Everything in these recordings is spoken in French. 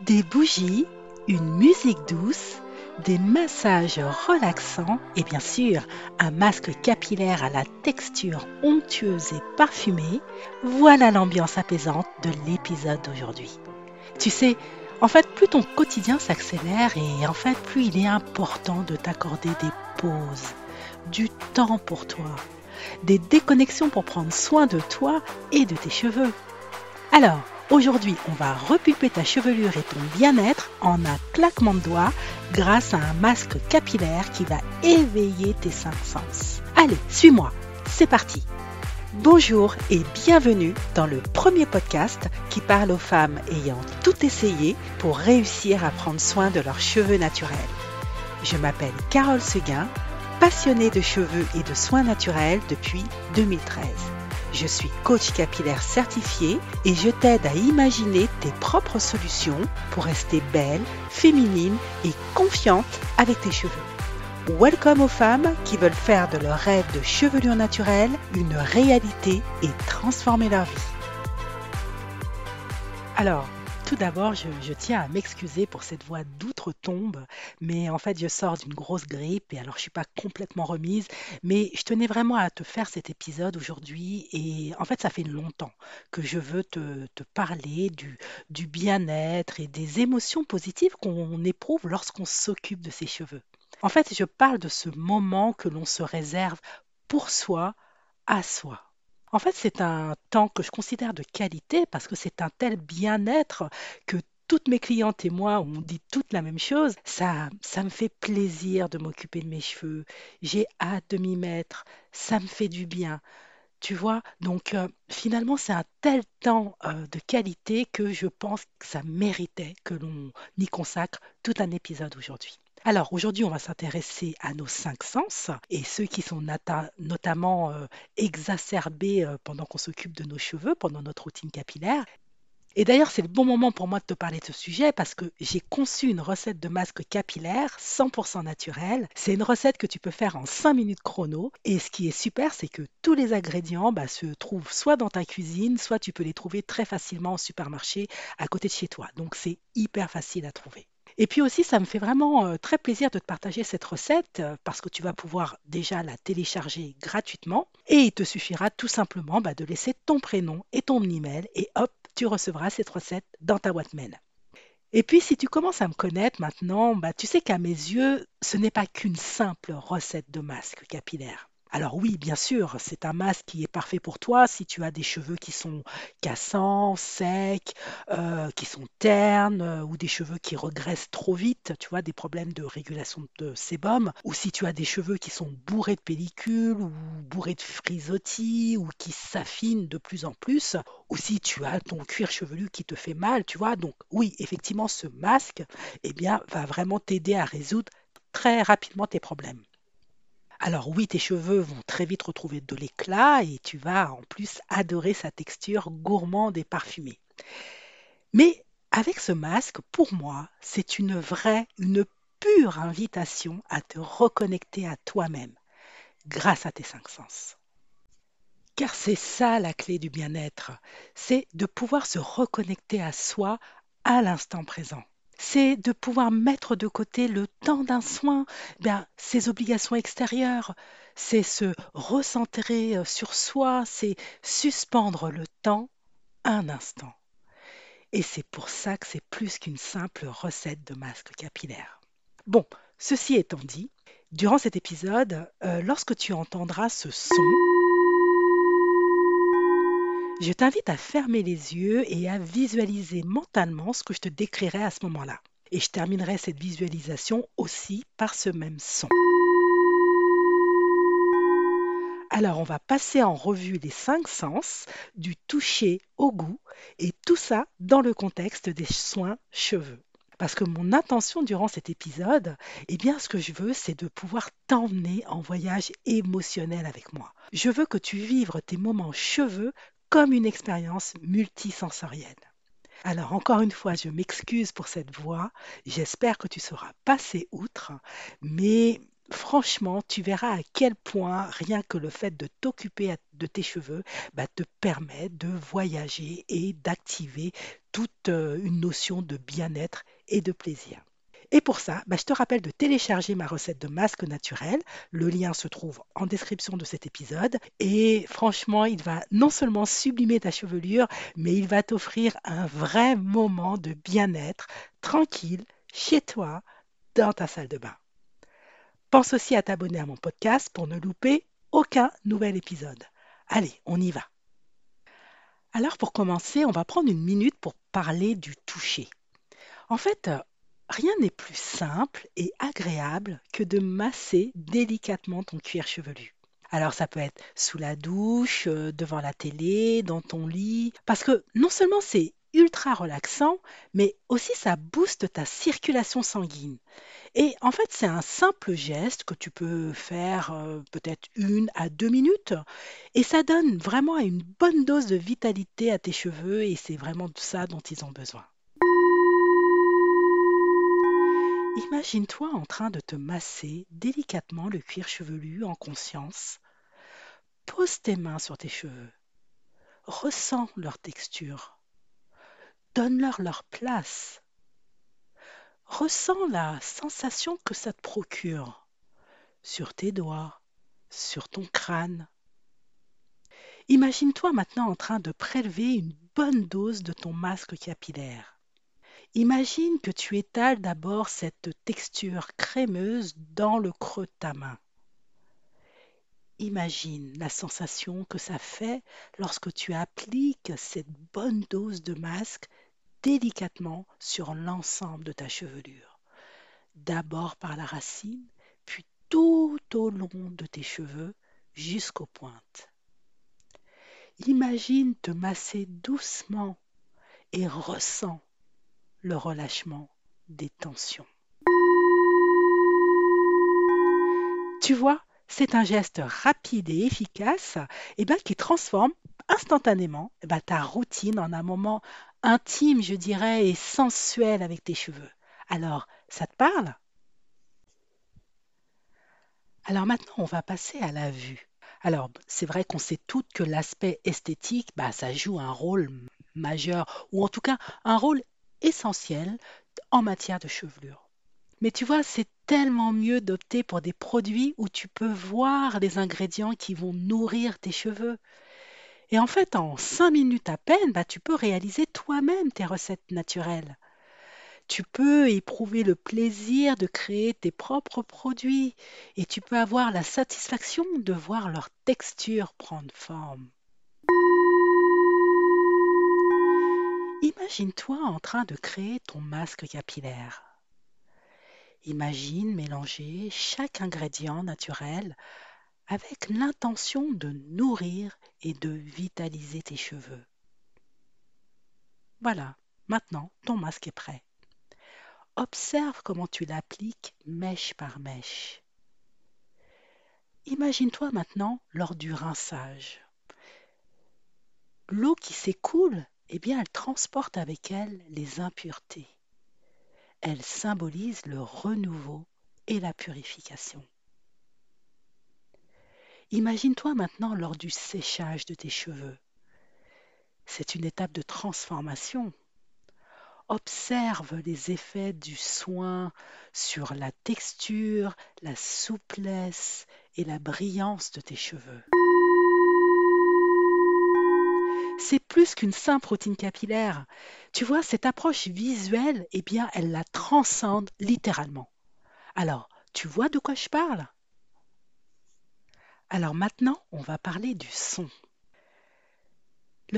Des bougies, une musique douce, des massages relaxants et bien sûr un masque capillaire à la texture onctueuse et parfumée, voilà l'ambiance apaisante de l'épisode d'aujourd'hui. Tu sais, en fait, plus ton quotidien s'accélère et en fait, plus il est important de t'accorder des pauses, du temps pour toi, des déconnexions pour prendre soin de toi et de tes cheveux. Alors, aujourd'hui, on va repulper ta chevelure et ton bien-être en un claquement de doigts grâce à un masque capillaire qui va éveiller tes cinq sens. Allez, suis-moi, c'est parti Bonjour et bienvenue dans le premier podcast qui parle aux femmes ayant tout essayé pour réussir à prendre soin de leurs cheveux naturels. Je m'appelle Carole Seguin, passionnée de cheveux et de soins naturels depuis 2013. Je suis coach capillaire certifié et je t'aide à imaginer tes propres solutions pour rester belle, féminine et confiante avec tes cheveux. Welcome aux femmes qui veulent faire de leur rêve de chevelure naturelle une réalité et transformer leur vie. Alors, tout d'abord, je, tiens à m'excuser pour cette voix d'outre-tombe, mais en fait, je sors d'une grosse grippe et alors je suis pas complètement remise, mais je tenais vraiment à te faire cet épisode aujourd'hui et en fait, ça fait longtemps que je veux te, parler du, du bien-être et des émotions positives qu'on éprouve lorsqu'on s'occupe de ses cheveux. En fait, je parle de ce moment que l'on se réserve pour soi, à soi. En fait, c'est un temps que je considère de qualité parce que c'est un tel bien-être que toutes mes clientes et moi, on dit toute la même chose. Ça, ça me fait plaisir de m'occuper de mes cheveux. J'ai hâte de m'y mettre. Ça me fait du bien. Tu vois, donc euh, finalement, c'est un tel temps euh, de qualité que je pense que ça méritait que l'on y consacre tout un épisode aujourd'hui. Alors aujourd'hui, on va s'intéresser à nos cinq sens et ceux qui sont notamment euh, exacerbés euh, pendant qu'on s'occupe de nos cheveux, pendant notre routine capillaire. Et d'ailleurs, c'est le bon moment pour moi de te parler de ce sujet parce que j'ai conçu une recette de masque capillaire 100% naturel. C'est une recette que tu peux faire en 5 minutes chrono. Et ce qui est super, c'est que tous les ingrédients bah, se trouvent soit dans ta cuisine, soit tu peux les trouver très facilement au supermarché à côté de chez toi. Donc c'est hyper facile à trouver. Et puis aussi, ça me fait vraiment euh, très plaisir de te partager cette recette euh, parce que tu vas pouvoir déjà la télécharger gratuitement et il te suffira tout simplement bah, de laisser ton prénom et ton email et hop, tu recevras cette recette dans ta boîte. Et puis, si tu commences à me connaître maintenant, bah, tu sais qu'à mes yeux, ce n'est pas qu'une simple recette de masque capillaire. Alors oui, bien sûr, c'est un masque qui est parfait pour toi si tu as des cheveux qui sont cassants, secs, euh, qui sont ternes, euh, ou des cheveux qui regressent trop vite, tu vois, des problèmes de régulation de sébum, ou si tu as des cheveux qui sont bourrés de pellicules, ou bourrés de frisottis, ou qui s'affinent de plus en plus, ou si tu as ton cuir chevelu qui te fait mal, tu vois. Donc oui, effectivement, ce masque, eh bien, va vraiment t'aider à résoudre très rapidement tes problèmes. Alors oui, tes cheveux vont très vite retrouver de l'éclat et tu vas en plus adorer sa texture gourmande et parfumée. Mais avec ce masque, pour moi, c'est une vraie, une pure invitation à te reconnecter à toi-même grâce à tes cinq sens. Car c'est ça la clé du bien-être, c'est de pouvoir se reconnecter à soi à l'instant présent c'est de pouvoir mettre de côté le temps d'un soin, bien, ses obligations extérieures, c'est se recentrer euh, sur soi, c'est suspendre le temps un instant. Et c'est pour ça que c'est plus qu'une simple recette de masque capillaire. Bon, ceci étant dit, durant cet épisode, euh, lorsque tu entendras ce son, je t'invite à fermer les yeux et à visualiser mentalement ce que je te décrirai à ce moment-là. Et je terminerai cette visualisation aussi par ce même son. Alors on va passer en revue les cinq sens, du toucher au goût, et tout ça dans le contexte des soins cheveux. Parce que mon intention durant cet épisode, eh bien, ce que je veux, c'est de pouvoir t'emmener en voyage émotionnel avec moi. Je veux que tu vives tes moments cheveux comme une expérience multisensorielle. Alors encore une fois, je m'excuse pour cette voix. J'espère que tu sauras passer outre, mais franchement, tu verras à quel point rien que le fait de t'occuper de tes cheveux bah, te permet de voyager et d'activer toute euh, une notion de bien-être et de plaisir. Et pour ça, bah, je te rappelle de télécharger ma recette de masque naturel. Le lien se trouve en description de cet épisode. Et franchement, il va non seulement sublimer ta chevelure, mais il va t'offrir un vrai moment de bien-être, tranquille, chez toi, dans ta salle de bain. Pense aussi à t'abonner à mon podcast pour ne louper aucun nouvel épisode. Allez, on y va. Alors pour commencer, on va prendre une minute pour parler du toucher. En fait, rien n'est plus simple et agréable que de masser délicatement ton cuir chevelu. Alors ça peut être sous la douche, euh, devant la télé, dans ton lit, parce que non seulement c'est ultra relaxant, mais aussi ça booste ta circulation sanguine. Et en fait, c'est un simple geste que tu peux faire euh, peut-être une à deux minutes, et ça donne vraiment une bonne dose de vitalité à tes cheveux, et c'est vraiment ça dont ils ont besoin. Imagine-toi en train de te masser délicatement le cuir chevelu en conscience. Pose tes mains sur tes cheveux. Ressens leur texture. Donne-leur leur place. Ressens la sensation que ça te procure sur tes doigts, sur ton crâne. Imagine-toi maintenant en train de prélever une bonne dose de ton masque capillaire. Imagine que tu étales d'abord cette texture crémeuse dans le creux de ta main. Imagine la sensation que ça fait lorsque tu appliques cette bonne dose de masque délicatement sur l'ensemble de ta chevelure. D'abord par la racine, puis tout au long de tes cheveux jusqu'aux pointes. Imagine te masser doucement et ressens le relâchement des tensions. Tu vois, c'est un geste rapide et efficace eh ben, qui transforme instantanément eh ben, ta routine en un moment intime, je dirais, et sensuel avec tes cheveux. Alors, ça te parle? Alors maintenant, on va passer à la vue. Alors, c'est vrai qu'on sait toutes que l'aspect esthétique, bah, ça joue un rôle majeur, ou en tout cas un rôle essentiel en matière de chevelure. Mais tu vois, c'est tellement mieux d'opter pour des produits où tu peux voir les ingrédients qui vont nourrir tes cheveux. Et en fait, en cinq minutes à peine, bah, tu peux réaliser toi-même tes recettes naturelles. Tu peux éprouver le plaisir de créer tes propres produits et tu peux avoir la satisfaction de voir leur texture prendre forme. Imagine-toi en train de créer ton masque capillaire. Imagine mélanger chaque ingrédient naturel avec l'intention de nourrir et de vitaliser tes cheveux. Voilà, maintenant ton masque est prêt. Observe comment tu l'appliques mèche par mèche. Imagine-toi maintenant lors du rinçage. L'eau qui s'écoule eh bien, elle transporte avec elle les impuretés. Elle symbolise le renouveau et la purification. Imagine-toi maintenant lors du séchage de tes cheveux. C'est une étape de transformation. Observe les effets du soin sur la texture, la souplesse et la brillance de tes cheveux c'est plus qu'une simple routine capillaire. Tu vois, cette approche visuelle, eh bien, elle la transcende littéralement. Alors, tu vois de quoi je parle? Alors maintenant, on va parler du son.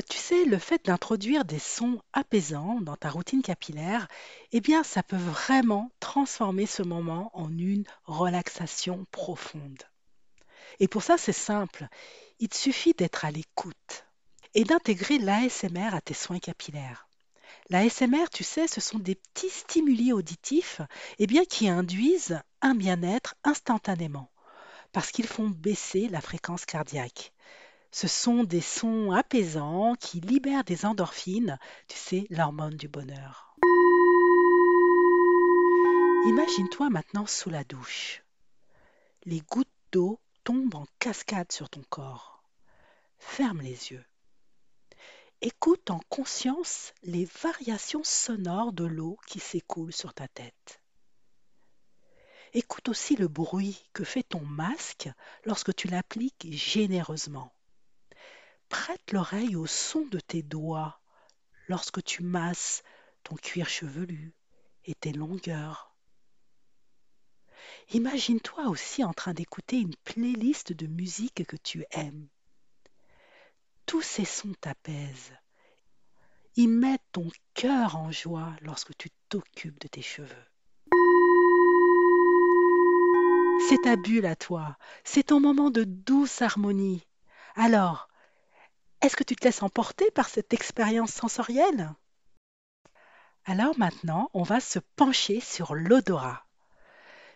Tu sais, le fait d'introduire des sons apaisants dans ta routine capillaire, eh bien, ça peut vraiment transformer ce moment en une relaxation profonde. Et pour ça, c'est simple. Il suffit d'être à l'écoute et d'intégrer l'ASMR à tes soins capillaires. L'ASMR, tu sais, ce sont des petits stimuli auditifs eh bien, qui induisent un bien-être instantanément parce qu'ils font baisser la fréquence cardiaque. Ce sont des sons apaisants qui libèrent des endorphines, tu sais, l'hormone du bonheur. Imagine-toi maintenant sous la douche. les gouttes d'eau tombent en cascade sur ton corps. Ferme les yeux. Écoute en conscience les variations sonores de l'eau qui s'écoule sur ta tête. Écoute aussi le bruit que fait ton masque lorsque tu l'appliques généreusement. Prête l'oreille au son de tes doigts lorsque tu masses ton cuir chevelu et tes longueurs. Imagine-toi aussi en train d'écouter une playlist de musique que tu aimes. Tous ces sons t'apaisent. Ils mettent ton cœur en joie lorsque tu t'occupes de tes cheveux. C'est ta bulle à toi, c'est ton moment de douce harmonie. Alors, est-ce que tu te laisses emporter par cette expérience sensorielle? Alors maintenant, on va se pencher sur l'odorat.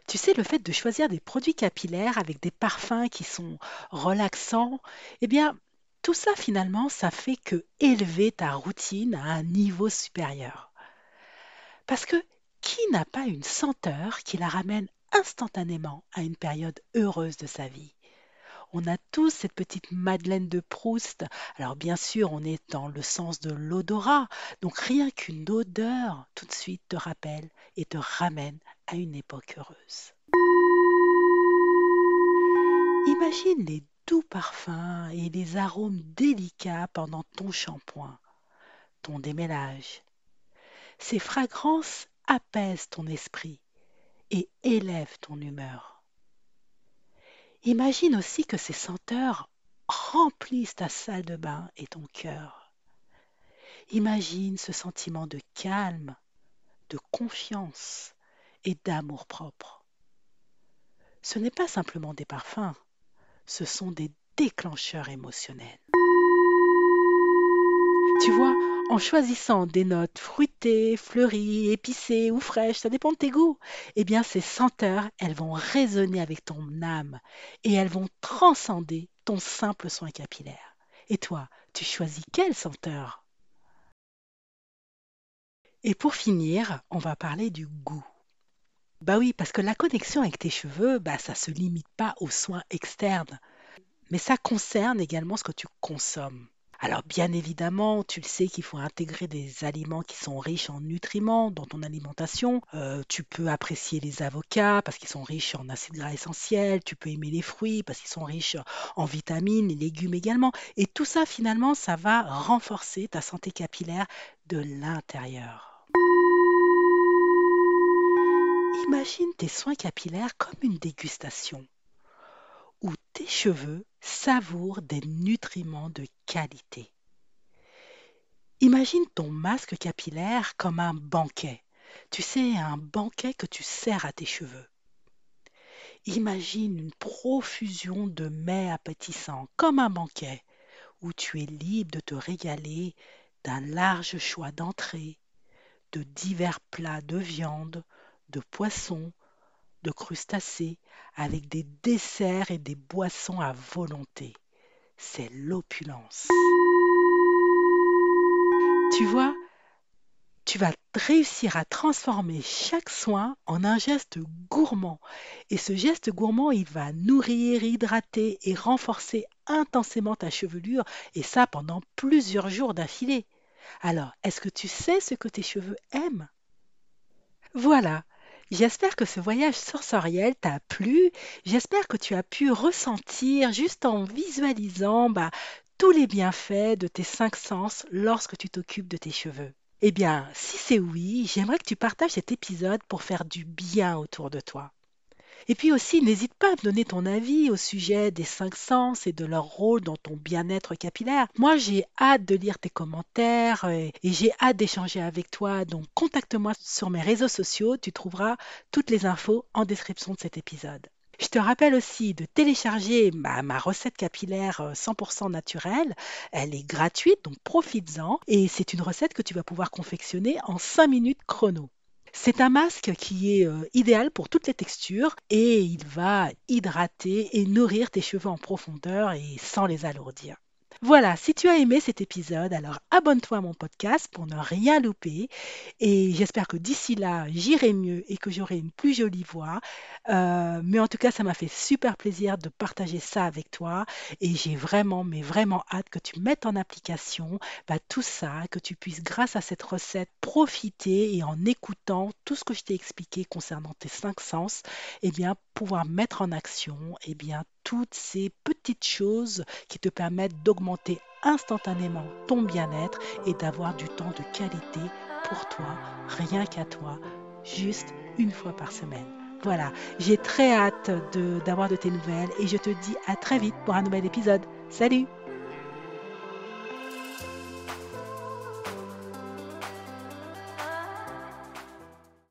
Tu sais, le fait de choisir des produits capillaires avec des parfums qui sont relaxants, eh bien, tout ça finalement, ça fait que élever ta routine à un niveau supérieur. Parce que qui n'a pas une senteur qui la ramène instantanément à une période heureuse de sa vie? On a tous cette petite Madeleine de Proust. Alors bien sûr, on est dans le sens de l'odorat. Donc rien qu'une odeur, tout de suite, te rappelle et te ramène à une époque heureuse. Imagine les doux parfums et les arômes délicats pendant ton shampoing, ton démêlage. Ces fragrances apaisent ton esprit et élèvent ton humeur. Imagine aussi que ces senteurs remplissent ta salle de bain et ton cœur. Imagine ce sentiment de calme, de confiance et d'amour-propre. Ce n'est pas simplement des parfums, ce sont des déclencheurs émotionnels. Tu vois, en choisissant des notes fruitées, fleuries, épicées ou fraîches, ça dépend de tes goûts, eh bien ces senteurs, elles vont résonner avec ton âme et elles vont transcender ton simple soin capillaire. Et toi, tu choisis quelle senteur? Et pour finir, on va parler du goût. Bah oui, parce que la connexion avec tes cheveux, bah ça se limite pas aux soins externes, mais ça concerne également ce que tu consommes. Alors bien évidemment, tu le sais qu'il faut intégrer des aliments qui sont riches en nutriments dans ton alimentation. Euh, tu peux apprécier les avocats parce qu'ils sont riches en acides gras essentiels. Tu peux aimer les fruits parce qu'ils sont riches en vitamines, les légumes également. Et tout ça, finalement, ça va renforcer ta santé capillaire de l'intérieur. Imagine tes soins capillaires comme une dégustation où tes cheveux savourent des nutriments de qualité. Imagine ton masque capillaire comme un banquet. Tu sais, un banquet que tu sers à tes cheveux. Imagine une profusion de mets appétissants, comme un banquet, où tu es libre de te régaler d'un large choix d'entrées, de divers plats de viande, de poissons, de crustacés, avec des desserts et des boissons à volonté. C'est l'opulence. Tu vois, tu vas réussir à transformer chaque soin en un geste gourmand. Et ce geste gourmand, il va nourrir, hydrater et renforcer intensément ta chevelure, et ça pendant plusieurs jours d'affilée. Alors, est-ce que tu sais ce que tes cheveux aiment? Voilà, J'espère que ce voyage sensoriel t'a plu. J'espère que tu as pu ressentir, juste en visualisant, bah, tous les bienfaits de tes cinq sens lorsque tu t'occupes de tes cheveux. Eh bien, si c'est oui, j'aimerais que tu partages cet épisode pour faire du bien autour de toi. Et puis aussi, n'hésite pas à me donner ton avis au sujet des cinq sens et de leur rôle dans ton bien-être capillaire. Moi, j'ai hâte de lire tes commentaires et, j'ai hâte d'échanger avec toi. Donc, contacte-moi sur mes réseaux sociaux. Tu trouveras toutes les infos en description de cet épisode. Je te rappelle aussi de télécharger ma, recette capillaire 100% euh, naturelle. Elle est gratuite, donc profites-en. Et c'est une recette que tu vas pouvoir confectionner en 5 minutes chrono. C'est un masque qui est euh, idéal pour toutes les textures et il va hydrater et nourrir tes cheveux en profondeur et sans les alourdir. Voilà, si tu as aimé cet épisode, alors abonne-toi à mon podcast pour ne rien louper. Et j'espère que d'ici là, j'irai mieux et que j'aurai une plus jolie voix. Euh, mais en tout cas, ça m'a fait super plaisir de partager ça avec toi. Et j'ai vraiment, mais vraiment hâte que tu mettes en application bah, tout ça, que tu puisses, grâce à cette recette, profiter et en écoutant tout ce que je t'ai expliqué concernant tes cinq sens, eh bien, pouvoir mettre en action eh bien, toutes ces petites choses qui te permettent d'augmenter instantanément ton bien-être et d'avoir du temps de qualité pour toi, rien qu'à toi, juste une fois par semaine. Voilà, j'ai très hâte d'avoir de, de tes nouvelles et je te dis à très vite pour un nouvel épisode. Salut